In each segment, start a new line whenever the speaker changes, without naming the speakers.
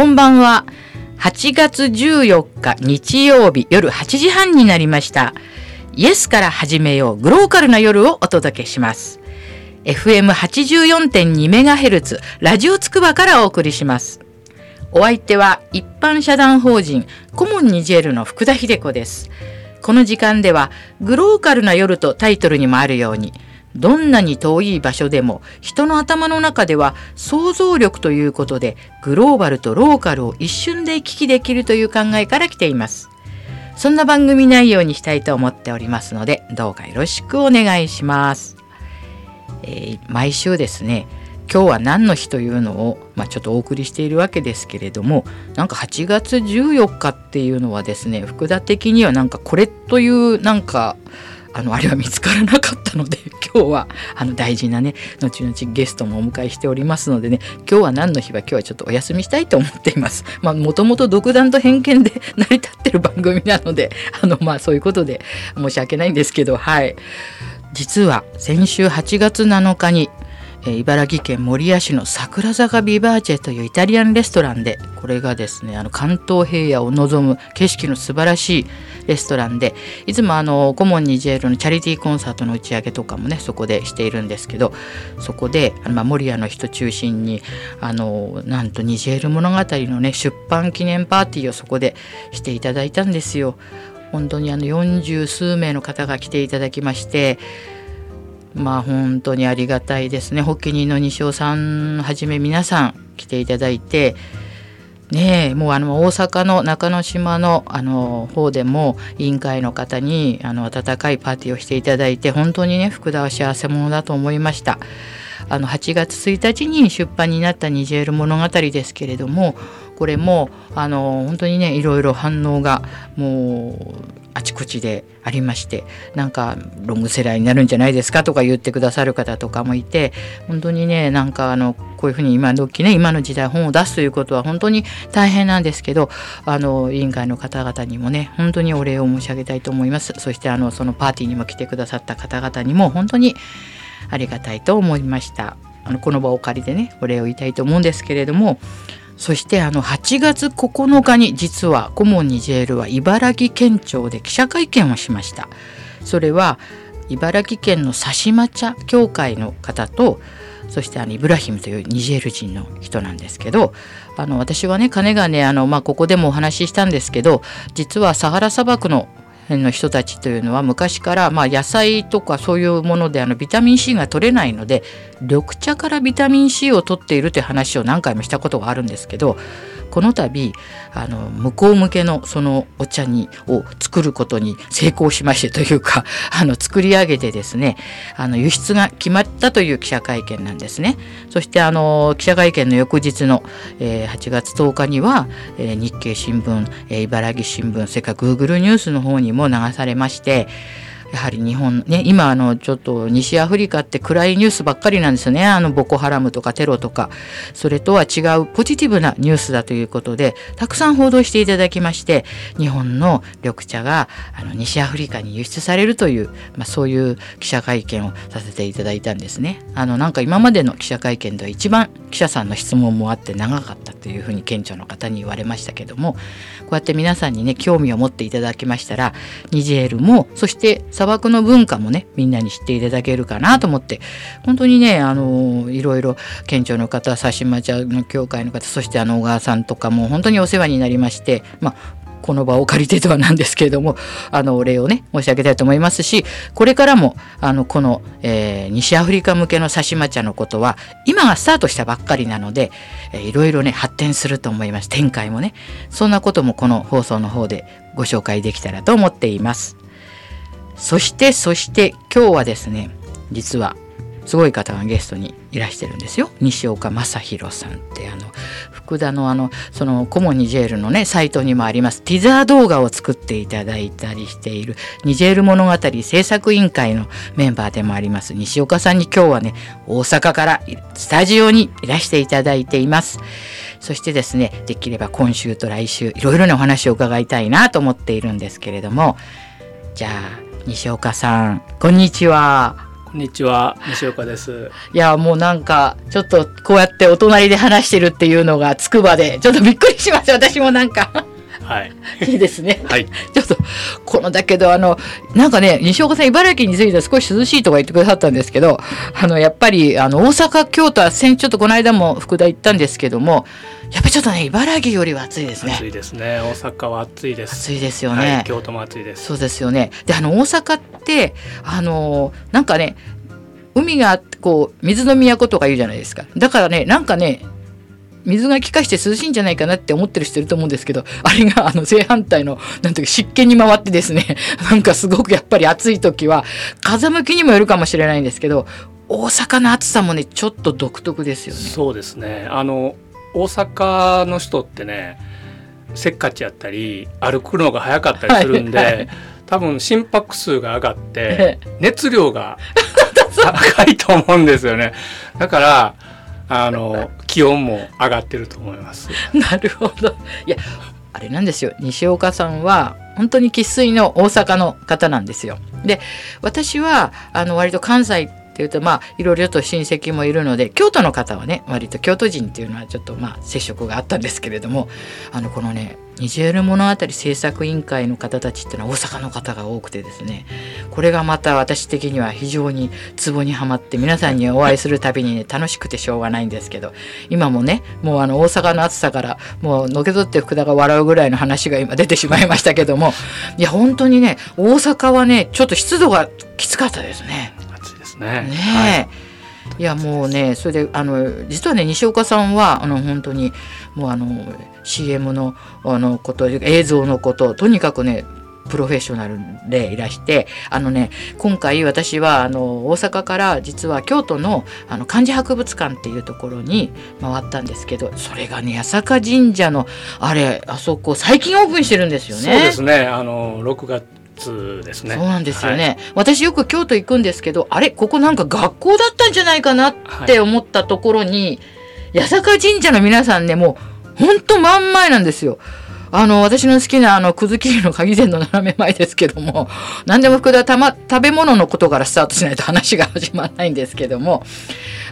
こんばんは。8月14日日曜日夜8時半になりました。イエスから始めようグローカルな夜をお届けします。FM84.2MHz ラジオつくばからお送りします。お相手は一般社団法人コモンニジェールの福田秀子です。この時間ではグローカルな夜とタイトルにもあるようにどんなに遠い場所でも人の頭の中では想像力ということでグローバルとローカルを一瞬で行き来できるという考えから来ています。そんな番組内容にしたいと思っておりますのでどうかよろしくお願いします。えー、毎週ですね今日は何の日というのを、まあ、ちょっとお送りしているわけですけれどもなんか8月14日っていうのはですね福田的にはなんかこれというなんかあのあれは見つからなかったので 今日はあの大事なね後々ゲストもお迎えしておりますのでね今日は何の日は今日はちょっとお休みしたいと思っています。まあもともと独断と偏見で 成り立ってる番組なのであのまあそういうことで申し訳ないんですけどはい実は先週8月7日に茨城県守谷市の桜坂ビバーチェというイタリアンレストランでこれがですねあの関東平野を望む景色の素晴らしいレストランでいつもあのコモンニジェールのチャリティーコンサートの打ち上げとかもねそこでしているんですけどそこで、守谷の人中心にあのなんとニジェール物語のね出版記念パーティーをそこでしていただいたんですよ。本当にあの40数名の方が来ていただきましてまあ本当にありがたいですね発起人の西尾さんはじめ皆さん来ていただいてねもうあの大阪の中之島のあの方でも委員会の方にあの温かいパーティーをしていただいて本当にね福田は幸せ者だと思いました。あの8月1日に出版になったニジェール物語ですけれどもこれもあの本当にねいろいろ反応がもうあちこちでありましてなんかロングセラーになるんじゃないですかとか言ってくださる方とかもいて本当にねなんかあのこういうふうに今時ね今の時代本を出すということは本当に大変なんですけどあの委員会の方々にもね本当にお礼を申し上げたいと思います。そしてあのそのパーティーにも来てくださった方々にも本当にありがたいと思いましたあのこの場をお借りでねお礼を言いたいと思うんですけれどもそしてあの8月9日に実はコモンニジェールは茨城県庁で記者会見をしました。それは茨城県のサシマ茶協会の方とそしてあのイブラヒムというニジェール人の人なんですけどあの私はね金がねあの、まあ、ここでもお話ししたんですけど実はサハラ砂漠のの人たちというのは昔から、まあ、野菜とかそういうものであのビタミン C が取れないので緑茶からビタミン C を取っているという話を何回もしたことがあるんですけどこの度あの向こう向けのそのお茶にを作ることに成功しましてというか あの作り上げてですねあの輸出が決まったという記者会見なんですね。そしてあの記者会見の翌日の、えー、8月10日には、えー、日経新聞、えー、茨城新聞それから Google ニュースの方にも流されましてやはり日本ね今あのちょっと西アフリカって暗いニュースばっかりなんですよねあのボコハラムとかテロとかそれとは違うポジティブなニュースだということでたくさん報道していただきまして日本の緑茶があの西アフリカに輸出されるという、まあ、そういう記者会見をさせていただいたんですね。あのなんか今までの記者会見では一番記者さんの質問もあって長かったというふうに県庁の方に言われましたけどもこうやって皆さんにね興味を持っていただきましたらニジェールもそして砂漠の文化もねみんなに知っていただけるかなと思って。本当にねあのいろいろ県庁の方佐島茶の協会の方そしてあの小川さんとかも本当にお世話になりましてまあこの場を借りてとはなんですけれどもあのお礼をね申し上げたいと思いますしこれからもあのこの、えー、西アフリカ向けの刺し抹茶のことは今がスタートしたばっかりなので、えー、いろいろね発展すると思います。展開もね。そんなこともこの放送の方でご紹介できたらと思っています。そしてそして今日はですね実はすごい方がゲストにいらしてるんですよ。西岡正弘さんってあの福田のあのそのコモニジェールのねサイトにもありますティザー動画を作っていただいたりしているニジェール物語制作委員会のメンバーでもあります西岡さんに今日はね大阪からスタジオにいらしていただいています。そしてですねできれば今週と来週いろいろなお話を伺いたいなと思っているんですけれどもじゃあ西岡さんこんにちは。
こんにちは西岡です。
いやもうなんかちょっとこうやってお隣で話してるっていうのがつくばでちょっとびっくりします私もなんか
はい。
いいですね。
はい。
ちょっと、このだけど、あの、なんかね、西岡さん、茨城については少し涼しいとか言ってくださったんですけど、あの、やっぱり、あの、大阪、京都は、ちょっとこの間も福田行ったんですけども、やっぱりちょっとね、茨城よりは暑いですね。
暑いですね。大阪は暑いです。
暑いですよね。
はい、京都も暑いです。
そうですよね。で、あの、大阪って、あの、なんかね、海がこう水の都とか言うじゃないですかだからねなんかね水が気化して涼しいんじゃないかなって思ってる人いると思うんですけどあれがあの正反対のなんていうか湿気に回ってですね なんかすごくやっぱり暑い時は風向きにもよるかもしれないんですけど大阪の暑さもねちょっと独特ですよね。
そうですねあの大阪の人ってねせっかちやったり歩くのが早かったりするんで、はいはい、多分心拍数が上がって 熱量が高いと思うんですよね。だからあの気温も上がってると思います。
なるほど。いやあれなんですよ西岡さんは本当に生粋の大阪の方なんですよ。で私はあの割と関西っていうとまあいろいろと親戚もいるので京都の方はね割と京都人っていうのはちょっとまあ接触があったんですけれどもあのこのねニジェール物語制作委員会の方たちっていうのは大阪の方が多くてですねこれがまた私的には非常にツボにはまって皆さんにお会いするたびにね楽しくてしょうがないんですけど今もねもうあの大阪の暑さからもうのけぞって福田が笑うぐらいの話が今出てしまいましたけどもいや本当にね大阪はねちょっと湿度がきつかったですね。
ね。
ねはいいやもうねそれであの実はね西岡さんはあの本当にもうあの CM のあのこと映像のこととにかくねプロフェッショナルでいらしてあのね今回私はあの大阪から実は京都のあの漢字博物館っていうところに回ったんですけどそれがね八坂神社のあれあそこ最近オープンしてるんですよね。
そうですねあの6月ですね。
そうなんですよね、はい、私よく京都行くんですけどあれここなんか学校だったんじゃないかなって思ったところに、はい、八坂神社の皆さんねもうほんと真ん前なんですよ。あの、私の好きなあの、くず切りの鍵膳の斜め前ですけども、何でも福田たま、食べ物のことからスタートしないと話が始まらないんですけども、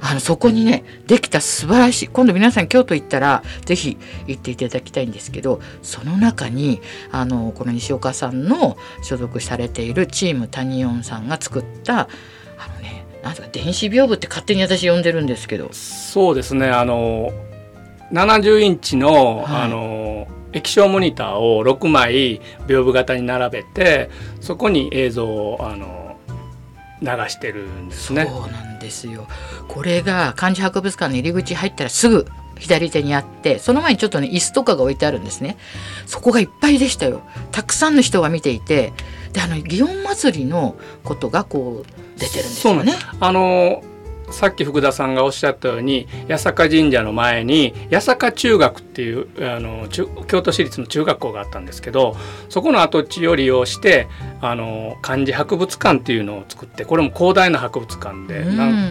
あの、そこにね、できた素晴らしい、今度皆さん京都行ったら、ぜひ行っていただきたいんですけど、その中に、あの、この西岡さんの所属されているチームタニオンさんが作った、あのね、なんか電子屏風って勝手に私呼んでるんですけど。
そうですね、あの、70インチの、はい、あの液晶モニターを6枚屏風型に並べてそこに映像をあの流してるんですね。
そうなんですよこれが漢字博物館の入り口入ったらすぐ左手にあってその前にちょっとね椅子とかが置いてあるんですねそこがいっぱいでしたよたくさんの人が見ていてであの祇園祭のことがこう出てるんですよね。
あのさっき福田さんがおっしゃったように八坂神社の前に八坂中学っていうあの京都市立の中学校があったんですけどそこの跡地を利用してあの漢字博物館っていうのを作ってこれも広大な博物館で、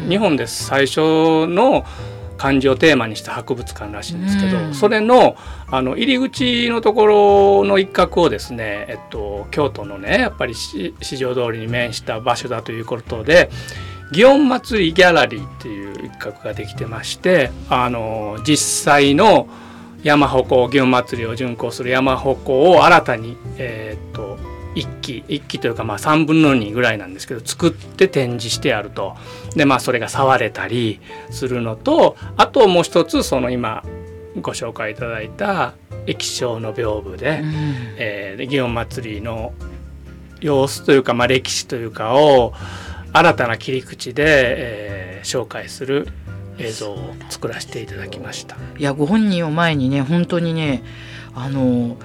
日本で最初の漢字をテーマにした博物館らしいんですけど、それのあの入り口のところの一角をですね、えっと、京都のねやっぱり市場通りに面した場所だということで祇園祭ギャラリーっていう一角ができてましてあの実際の山鉾祇園祭を巡行する山鉾を新たに、えー、っと1期1期というかまあ3分の2ぐらいなんですけど作って展示してあると。でまあそれが触れたりするのとあともう一つその今ご紹介いただいた液晶の屏風で、うん、えー、祇園祭の様子というか、まあ、歴史というかを新たな切り口で、えー、紹介する映像を作らせていただきました。
いやご本人を前にね本当にねあの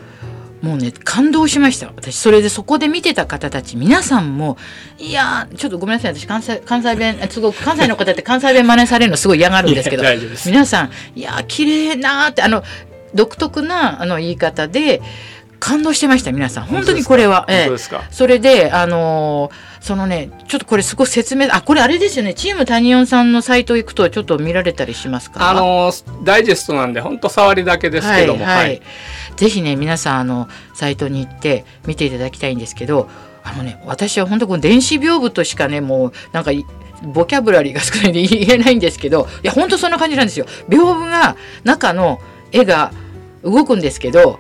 もうね感動しました。私それでそこで見てた方たち皆さんもいやちょっとごめんなさい。私関西関西弁すごく関西の方って関西弁真似されるのすごい嫌がるんですけど皆さんいや綺麗なってあの独特なあの言い方で感動してました皆さん。本当にこれは、
ええ、
それであのー、そのねちょっとこれすごい説明あこれあれですよね。チームタニオンさんのサイト行くとちょっと見られたりしますか？
あのー、ダイジェストなんで本当触りだけですけども、はい、はい。はい、
ぜひね皆さんあのサイトに行って見ていただきたいんですけどあのね私は本当この電子屏風としかねもうなんかボキャブラリーが少ないんで言えないんですけどいや本当そんな感じなんですよ。屏風が中の絵が動くんですけど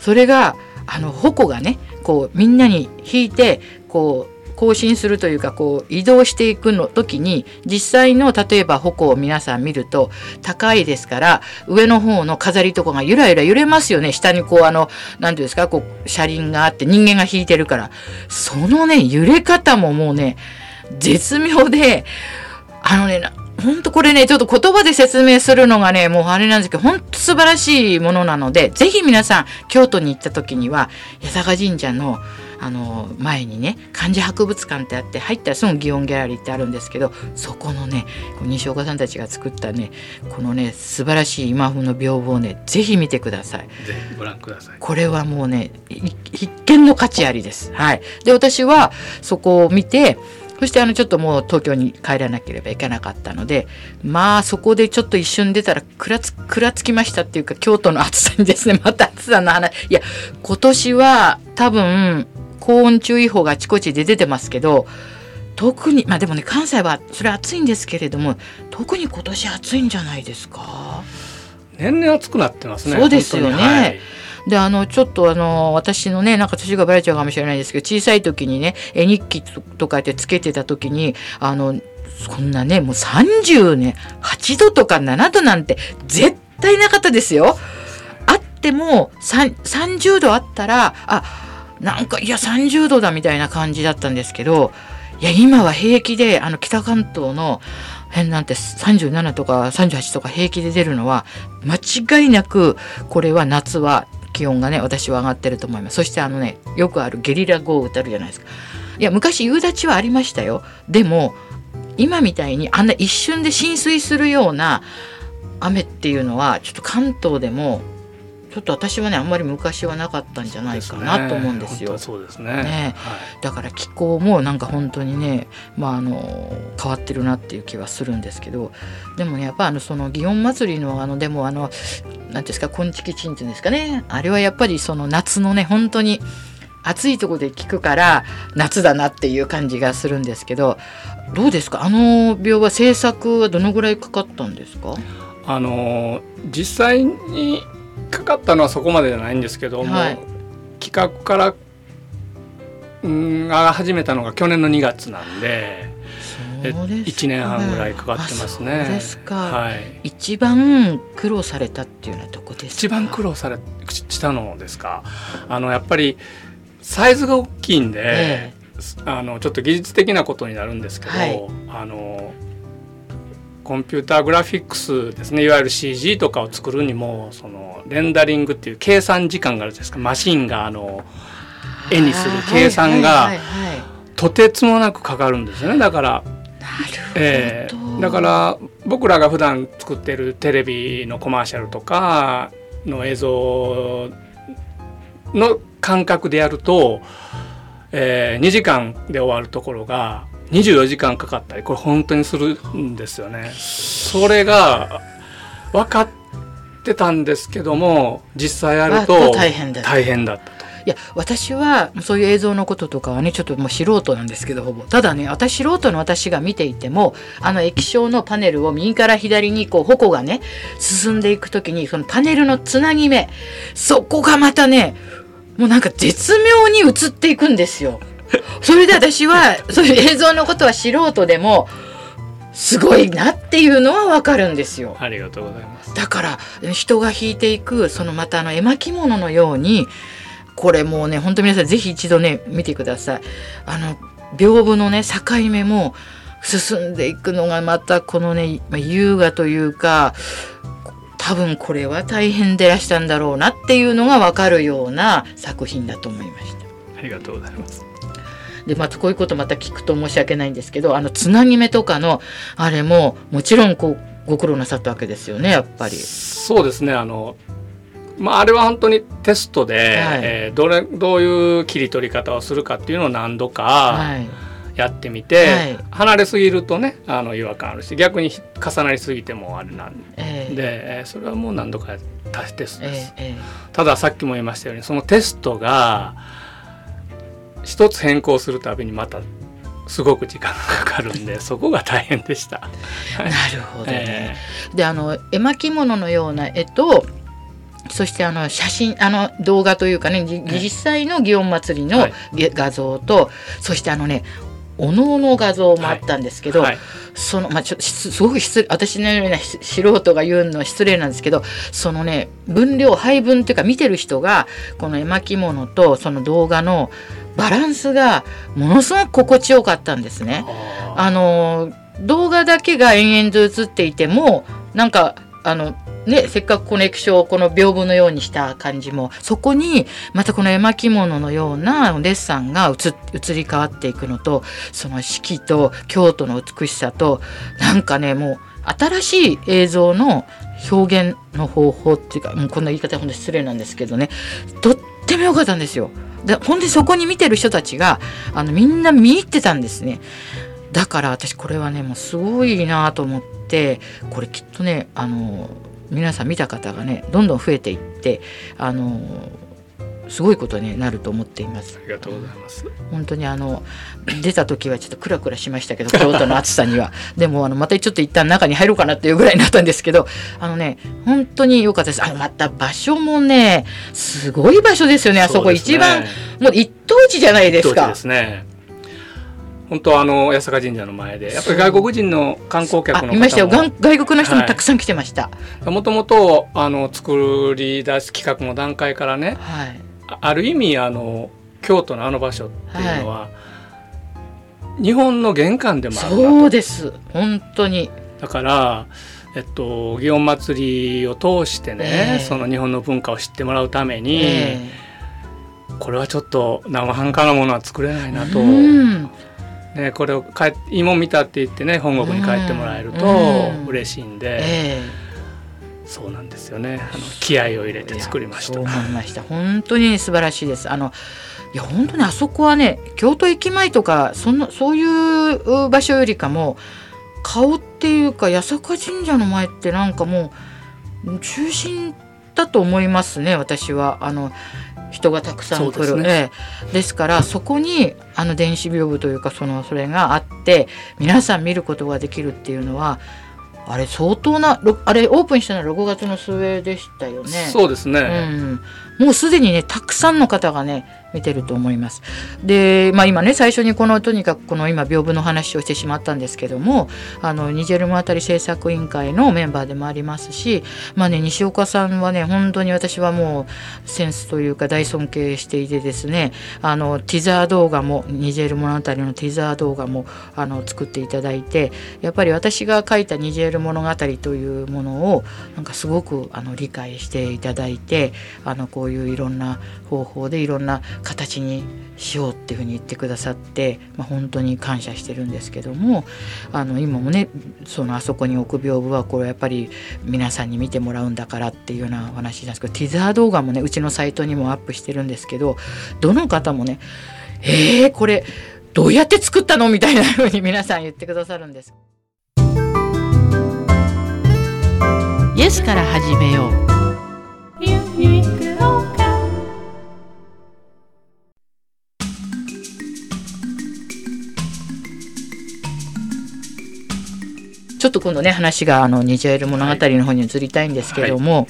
それがあの矛がねこうみんなに引いてこう更新するというかこう移動していくの時に実際の例えば矛を皆さん見ると高いですから上の方の飾りとかがゆらゆら揺れますよね。下にこうあの何ていうんですかこう車輪があって人間が引いてるからそのね揺れ方ももうね絶妙であのねほんとこれね、ちょっと言葉で説明するのがね、もうあれなんですけど、ほんと素晴らしいものなので、ぜひ皆さん、京都に行った時には、八坂神社の、あの、前にね、漢字博物館ってあって、入ったらすぐ祇園ギャラリーってあるんですけど、そこのね、西岡さんたちが作ったね、このね、素晴らしい今風の屏風をね、ぜひ見てください。
ぜひご覧ください。
これはもうね、必見の価値ありです。はい。で、私はそこを見て、そしてあのちょっともう東京に帰らなければいけなかったのでまあそこでちょっと一瞬出たらくらつくらつきましたっていうか京都の暑さにですねまた暑さの話いや今年は多分高温注意報があちこちで出てますけど特にまあでもね関西はそれ暑いんですけれども特に今年暑いんじゃないですか？
年々暑くなってますね。
そうですよね、であのちょっとあの私のねなんか年がバレちゃうかもしれないですけど小さい時にね絵日記とかってつけてた時にあのそんなねもう30ね8度とか7度なんて絶対なかったですよ。あっても30度あったらあなんかいや30度だみたいな感じだったんですけどいや今は平気であの北関東の辺なんて37とか38とか平気で出るのは間違いなくこれは夏は気温がね私は上がってると思います。そしてあのねよくあるゲリラ豪雨ってあるじゃないですか。いや昔夕立はありましたよ。でも今みたいにあんな一瞬で浸水するような雨っていうのはちょっと関東でもちょっと私はねあんまり昔はなかったんじゃないかなと思うんですよ。
そうですね、
ね。はい、だから気候もなんか本当にね、まあ、あの変わってるなっていう気はするんですけどでもねやっぱあのその祇園祭のあのでもあの何ですか「こんちきちん」っていうんですかね。あれはやっぱりその夏のね本当に暑いとこで聞くから夏だなっていう感じがするんですけどどうですか？あの病は制作はどのぐらいかかったんですか？
あの実際にかかったのはそこまでじゃないんですけども、はい、企画からうんが始めたのが去年の2月なんで。で1年半ぐらいかかってますね。
ですか。はい。一番苦労されたっていうのはどこです
一番苦労されしたのですか？あのやっぱりサイズが大きいんで、ええ、あのちょっと技術的なことになるんですけど、はい、あのコンピューターグラフィックスですね。いわゆる CG とかを作るにもそのレンダリングっていう計算時間があるじゃないですか。マシンがあの絵にする計算がとてつもなくかかるんですよね。だから。
え
ー、だから僕らが普段作ってるテレビのコマーシャルとかの映像の感覚でやると、えー、2時間で終わるところが24時間かかったりこれ本当にするんですよね。それが分かってたんですけども実際やると大変だ大変だったと。
いや私はそういう映像のこととかはねちょっともう素人なんですけどほぼただね私素人の私が見ていてもあの液晶のパネルを右から左にこう矛がね進んでいく時にそのパネルのつなぎ目そこがまたねもうなんか絶妙に映っていくんですよ。それで私はそういう映像のことは素人でもすごいなっていうのはわかるんですよ。
ありがとうございます。
だから人が引いていくそのまたあの絵巻物のようにこれもうね本当皆さんぜひ一度ね見てください。あの屏風のね境目も進んでいくのがまたこのね、まあ、優雅というか多分これは大変でらしたんだろうなっていうのが分かるような作品だと思いました。
ありがとうございます。
でまたこういうことまた聞くと申し訳ないんですけどあのつなぎ目とかのあれももちろんこうご苦労なさったわけですよねやっぱり。
そうですねあのまあ、あれは本当にテストで、はい、えー、どれどういう切り取り方をするかっていうのを何度かやってみて、はい、離れすぎるとねあの違和感あるし逆に重なりすぎてもあれなんで、えー、でそれはもう何度かテストです、えーえー、たださっきも言いましたようにそのテストが、一つ変更するたびにまたすごく時間がかかるんで そこが大変でした。
なるほどね。えー、であの絵巻物のような絵とそしてあの写真あの動画というかね実際の祇園祭の画像と、はい、そしてあのねお能の画像もあったんですけど、はいはい、そのまあちょすごく失私のような素人が言うのは失礼なんですけどそのね分量配分っていうか見てる人がこの絵巻物とその動画のバランスがものすごく心地よかったんですね。あの動画だけが延々と映っていてもなんかあのね、せっかくこの液晶をこの屏風のようにした感じもそこにまたこの絵巻物のようなデッサンが移り変わっていくのとその四季と京都の美しさとなんかねもう新しい映像の表現の方法っていうかもうこんな言い方は本当失礼なんですけどねとっても良かったんですよ。で本当にそこに見てる人たちがあのみんな見入ってたんですね。だから私これはねもうすごいなと思ってこれきっとねあの皆さん見た方がねどんどん増えていってあのすごいことになると思っています。
ありがとうございます。
本当にあの出た時はちょっとクラクラしましたけど、京都の暑さには。でもあのまたちょっと一旦中に入ろうかなっていうぐらいになったんですけど、あのね本当に良かったです。あまた場所もねすごい場所ですよね。あそこ一番、もう一等地じゃないですか。
ですね。本当あの八坂神社の前でやっぱり外国人の観光客の
方も。いましたよ。外国の人もたくさん来てました、
もともとあの作り出す企画の段階からね、はい、ある意味あの京都のあの場所っていうのは、はい、日本の玄関でもある
そうです。本当に。
だからえっと祇園祭を通してね、えー、その日本の文化を知ってもらうために、えー、これはちょっと生半可なものは作れないなと。ね、これを帰いいもん見たって言ってね本国に帰ってもらえると嬉しいんで、えー、そうなんですよね。あの気合を入れて作りました。そう
思いました。本当に素晴らしいです。あのいや本当にあそこはね京都駅前とかそんなそういう場所よりかも顔っていうか八坂神社の前ってなんかもう中心だと思いますね私は。あの人がたくさん来る、ね、ですからそこにあの電子屏風というかそのそれがあって皆さん見ることができるっていうのはあれ相当なあれオープンしたのは6月の末でしたよね。
そうですね、
うん、もうすでにねたくさんの方がね見てると思います。で、まあ、今ね最初にこのとにかくこの今屏風の話をしてしまったんですけどもあのニジェルムあたり制作委員会のメンバーでもありますし、まあね、西岡さんはね本当に私はもうセンスというか大尊敬していてですねあのティザー動画もニジェール物語のティザー動画もあの作っていただいてやっぱり私が書いたニジェール物語というものをなんかすごくあの理解していただいてあのこういういろんな方法でいろんな形にしようっていうふうに言ってくださって、まあ、本当に感謝してるんですけどもあの今もねそのあそこに置く屏風はこれやっぱり皆さんに見てもらうんだからっていうようなお話なんですけどティザー動画もねうちのサイトにもアップしてるんですけどどの方もね「えー、これどうやって作ったの?」みたいなふうに 皆さん言ってくださるんです。イエスから始めようちょっと今度ね話があのニジェール物語の方に移りたいんですけれども、はい、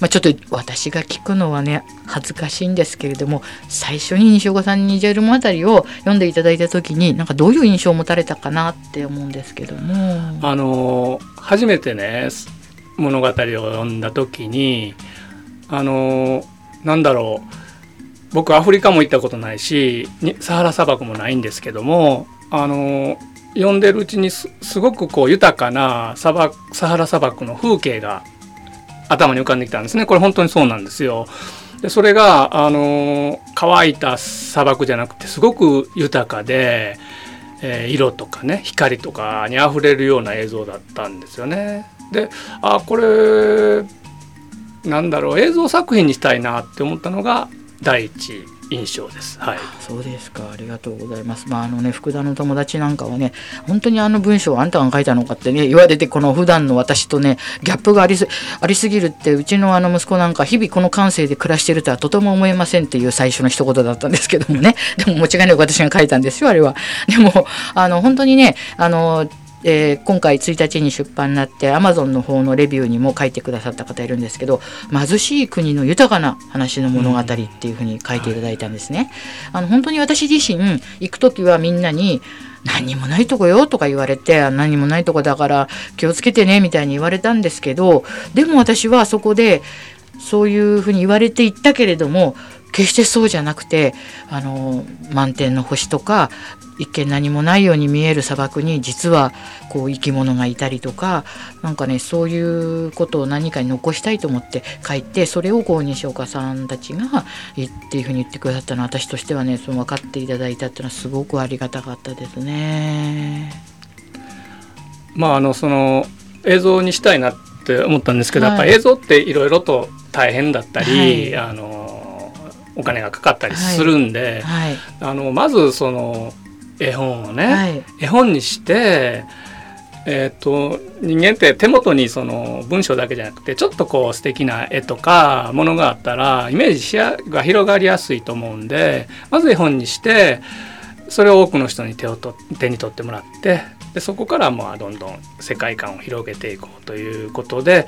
まあ、ちょっと私が聞くのはね恥ずかしいんですけれども最初に西岡さんにニジェール物語を読んでいただいた時になんかどういう印象を持たれたかなって思うんですけども。
あの初めてね物語を読んだ時にあのなんだろう僕アフリカも行ったことないしサハラ砂漠もないんですけどもあの読んでるうちにすごくこう豊かなサバサハラ砂漠の風景が頭に浮かんできたんですねこれ本当にそうなんですよ。でそれがあの乾いた砂漠じゃなくてすごく豊かで、えー、色とかね光とかにあふれるような映像だったんですよね。であこれなんだろう映像作品にしたいなって思ったのが第一印象です。はい。
そうですか。ありがとうございます。まああのね福田の友達なんかはね本当にあの文章をあんたが書いたのかってね言われてこの普段の私とねギャップがありすありすぎるってうちのあの息子なんか日々この感性で暮らしてるとはとても思えませんっていう最初の一言だったんですけどもね。でも間違いなく私が書いたんですよあれは。でもあの本当にねあのえー、今回1日に出版になってアマゾンの方のレビューにも書いてくださった方いるんですけど貧しい国の豊かな話の物語っていうふうに書いていただいたんですね。あの本当に私自身行く時はみんなに何にもないとこよとか言われて何にもないとこだから気をつけてねみたいに言われたんですけどでも私はそこでそういうふうに言われていったけれども決してそうじゃなくてあの満天の星とか一見何もないように見える砂漠に実はこう生き物がいたりとかなんかねそういうことを何かに残したいと思って書いてそれをこう西岡さんたちがっていうふうに言ってくださったのは私としてはねその分かっていただいたっていうのはすごくありがたかったですね。
まああのその映像にしたいなって思ったんですけど、はい、やっぱ映像っていろいろと大変だったり、はい、あのお金がかかったりするんで、はい、あのまずその絵本をね、はい、絵本にしてえーと、人間って手元にその文章だけじゃなくてちょっとこう素敵な絵とかものがあったらイメージしやが広がりやすいと思うんでまず絵本にしてそれを多くの人に手をと手に取ってもらってでそこからまあどんどん世界観を広げていこうということで、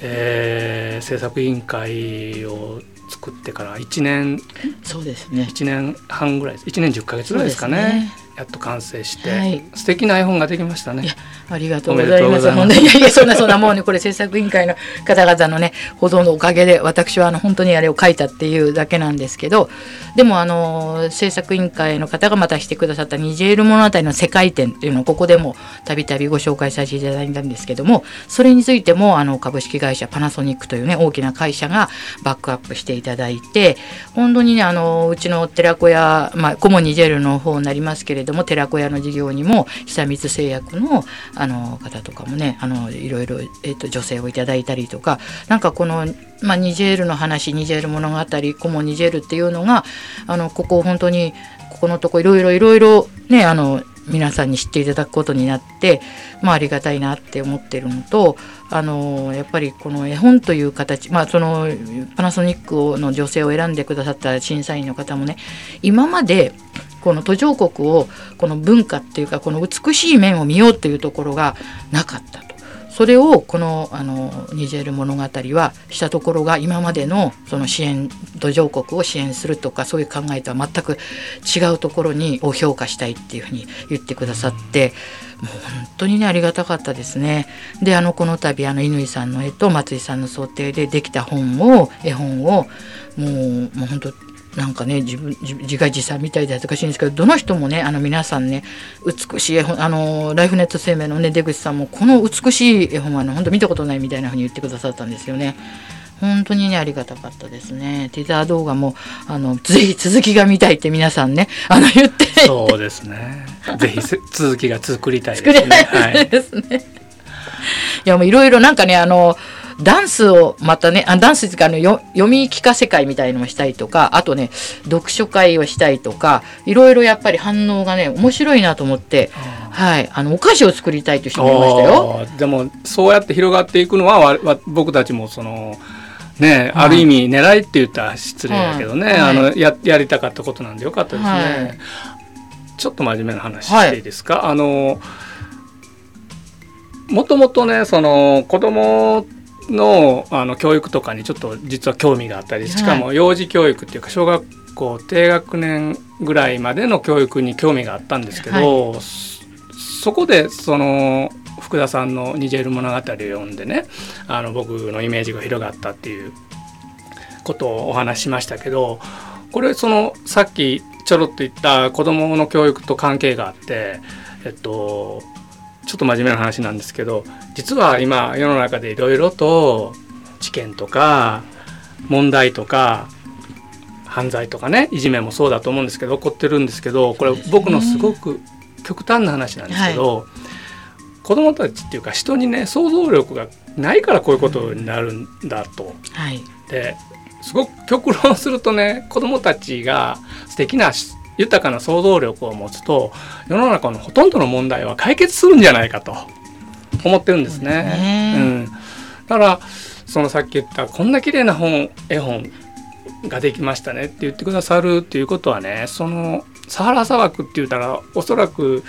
えー、制作委員会を作ってから1年。
そうですね。
1年半ぐらい1年10か月ぐらいですかね。やっと完成して、はい、素敵な絵本ができましたね。
ありがとうございます。本当にいやいやそんなそんなもうねこれ制作委員会の方々のね保存のおかげで私はあの本当にあれを書いたっていうだけなんですけど、でもあの制作委員会の方がまたしてくださったニジェール物語の世界展っていうのをここでもたびたびご紹介させていただいたんですけども、それについてもあの株式会社パナソニックというね大きな会社がバックアップしていただいて、本当にねあのうちの寺子屋まあコモニジェールの方になりますけれども寺子屋の事業にも久光製薬のあの方とかもねあのいろいろ、えーと、女性をいただいたりとかなんかこの、まあ、ニジェールの話ニジェール物語コモニジェールっていうのがあのここ本当にここのとこいろいろいろいろねあの皆さんに知っていただくことになって、まあ、ありがたいなって思ってるのとあのやっぱりこの絵本という形、まあ、そのパナソニックの女性を選んでくださった審査員の方もね今までこの途上国をこの文化っていうかこの美しい面を見ようというところがなかったと。それをこのあのニジェール物語はしたところが今までのその支援途上国を支援するとかそういう考えとは全く違うところにを評価したいっていうふうに言ってくださってもう本当にねありがたかったですね。であのこの度あの乾さんの絵と松井さんの想定でできた本を絵本をもうもう本当なんかね自分自画自賛みたいで恥ずかしいんですけどどの人もねあの皆さんね美しい絵本あのライフネット生命のね出口さんもこの美しい絵本はね本当見たことないみたいなふうに言ってくださったんですよね。本当にねありがたかったですね。ティザー動画もあのぜひ続きが見たいって皆さんねあの言って
そうですね。ぜひ続きが作りたいですね。作りたいですね。はい、い
やもういろいろなんかねあの。ダンスをまたねあダンスっていうかあの読み聞かせ会みたいのもしたいとかあとね読書会をしたいとかいろいろやっぱり反応がね面白いなと思って、はい、あのお菓子を作りたいという人もいましたよ。
でもそうやって広がっていくのはわ僕たちもそのね、ある意味狙いって言ったら失礼だけどね、はい、あのややりたかったことなんでよかったですね。はい、ちょっと真面目な話していいですか、はい、あのもともとねその子供のあの教育とかにちょっと実は興味があったりしかも幼児教育っていうか小学校低学年ぐらいまでの教育に興味があったんですけど、はい、そこでその福田さんの「ニジェール物語」を読んでねあの僕のイメージが広がったっていうことをお話ししましたけどこれそのさっきちょろっと言った子どもの教育と関係があってえっとちょっと真面目な話なんですけど実は今世の中でいろいろと事件とか問題とか犯罪とかねいじめもそうだと思うんですけど起こってるんですけどこれ僕のすごく極端な話なんですけど、はい、子供たちっていうか人にね想像力がないからこういうことになるんだと。はい、ですごく極論するとね子どもたちが素敵な豊かな想像力を持つと世の中のほとんどの問題は解決するんじゃないかと思ってるんですね。ね。うん、だからそのさっき言ったこんな綺麗な本絵本ができましたねって言ってくださるっていうことはねそのサハラ砂漠って言ったらおそらく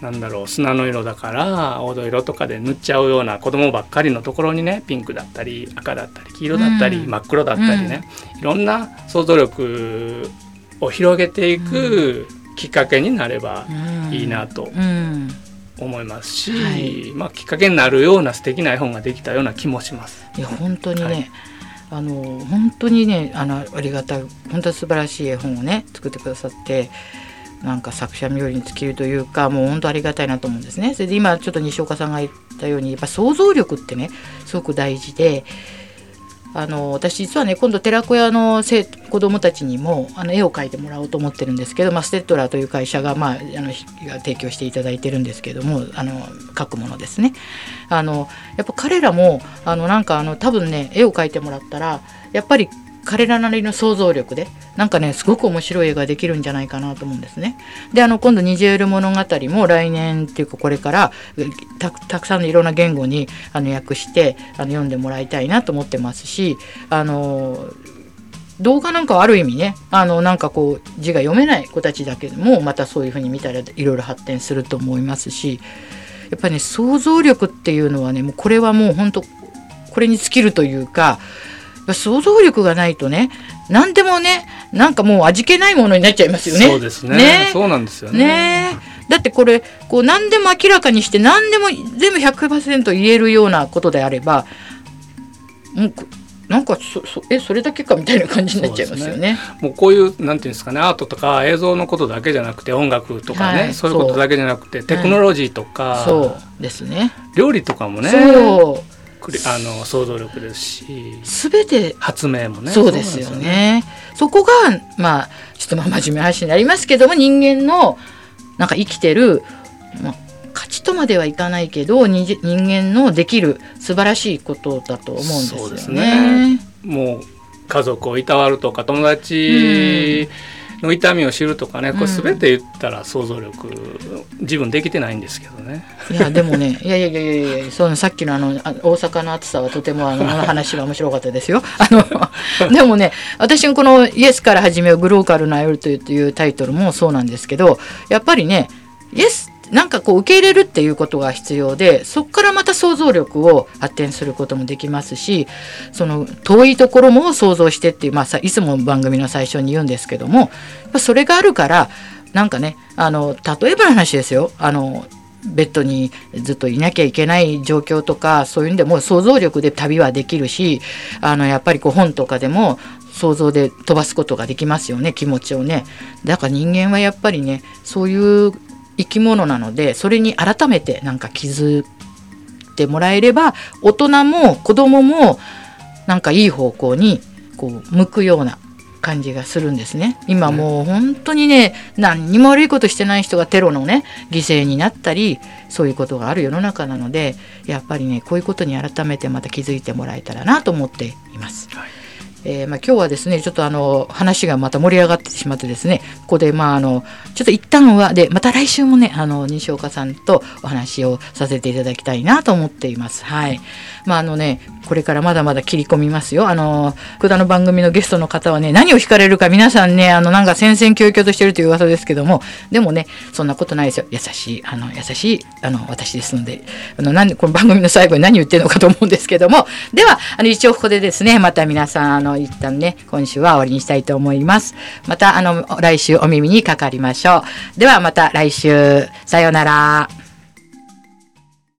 なんだろう砂の色だから黄土色とかで塗っちゃうような子供ばっかりのところにねピンクだったり赤だったり黄色だったり、うん、真っ黒だったりね、うん、いろんな想像力を広げていくきっかけになればいいなと思いますし、はい、まあ、きっかけになるような素敵な絵本ができたような気もします。
いや本当にね、はい。あの本当にねあのありがたい本当素晴らしい絵本をね作ってくださってなんか作者冥利に尽きるというかもう本当ありがたいなと思うんですね。それで今ちょっと西岡さんが言ったようにやっぱ想像力ってねすごく大事であの私実はね今度寺子屋の子どもたちにもあの絵を描いてもらおうと思ってるんですけど、まあ、ステッドラーという会社が,、まあ、あの提供していただいてるんですけどもあの描くものですね。あのやっぱ彼らもあのなんかあの多分ね絵を描いてもらったらやっぱり彼らなりの想像力でなんかねすごく面白い絵ができるんじゃないかなと思うんですね。であの今度「ニジェール物語」も来年っていうかこれからたくさんのいろんな言語にあの訳してあの読んでもらいたいなと思ってますしあの動画なんかはある意味ねあのなんかこう字が読めない子たちだけどもまたそういうふうに見たらいろいろ発展すると思いますしやっぱりね想像力っていうのはねもうこれはもう本当これに尽きるというか想像力がないとね何でもねなんかもう味気ないものになっちゃいますよね。
そうですね。ね。そうなんですよね。
ね。だってこれこう何でも明らかにして何でも全部100%言えるようなことであればもうなんかそそえそれだけかみたいな感じになっちゃいますよね。ね。
もうこういうなんていうんですかねアートとか映像のことだけじゃなくて音楽とかね、はい、そういうことだけじゃなくてテクノロジーとか、
はい、そうですね。
料理とかもね。
そう
あの想像力ですし
全て
発明もね
そうですよね。そこがまあちょっとまあ真面目な話になりますけども人間のなんか生きてる、まあ、価値とまではいかないけど人間のできる素晴らしいことだと思うんですよね。ね。
もう家族をいたわるとか友達、うんの痛みを知るとかねこれ全て言ったら想像力、自分できてないんですけどね。
いやでもねいやいやいやいやいやそのさっきのあの大阪の暑さはとてもあの 話は面白かったですよ。あのでもね私のこの「イエスから始めようグローカルな夜」というタイトルもそうなんですけどやっぱりねイエスなんかこう受け入れるっていうことが必要でそこからまた想像力を発展することもできますしその遠いところも想像してっていう、まあ、さいつも番組の最初に言うんですけどもそれがあるからなんかねあの例えばの話ですよ。あのベッドにずっといなきゃいけない状況とかそういうんでも想像力で旅はできるしあのやっぱりこう本とかでも想像で飛ばすことができますよね気持ちをね。だから人間はやっぱりねそういう生き物なのでそれに改めてなんか気づいてもらえれば大人も子供もなんかいい方向にこう向くような感じがするんですね今もう本当にね何にも悪いことしてない人がテロのね犠牲になったりそういうことがある世の中なのでやっぱりねこういうことに改めてまた気づいてもらえたらなと思っています。はいえー、まあ、今日はですねちょっとあの話がまた盛り上がってしまってですねここでまああのちょっと一旦はでまた来週もねあの西岡さんとお話をさせていただきたいなと思っています。はいまああのねこれからまだまだ切り込みますよ。あの福田の番組のゲストの方はね何を聞かれるか皆さんねあのなんか戦々恐々としてるという噂ですけどもでもねそんなことないですよ優しいあの優しいあの私ですのであの何この番組の最後に何言ってるのかと思うんですけどもではあの一応ここでですねまた皆さんあのの一旦ね今週は終わりにしたいと思います。またあの来週お耳にかかりましょう。ではまた来週。さようなら。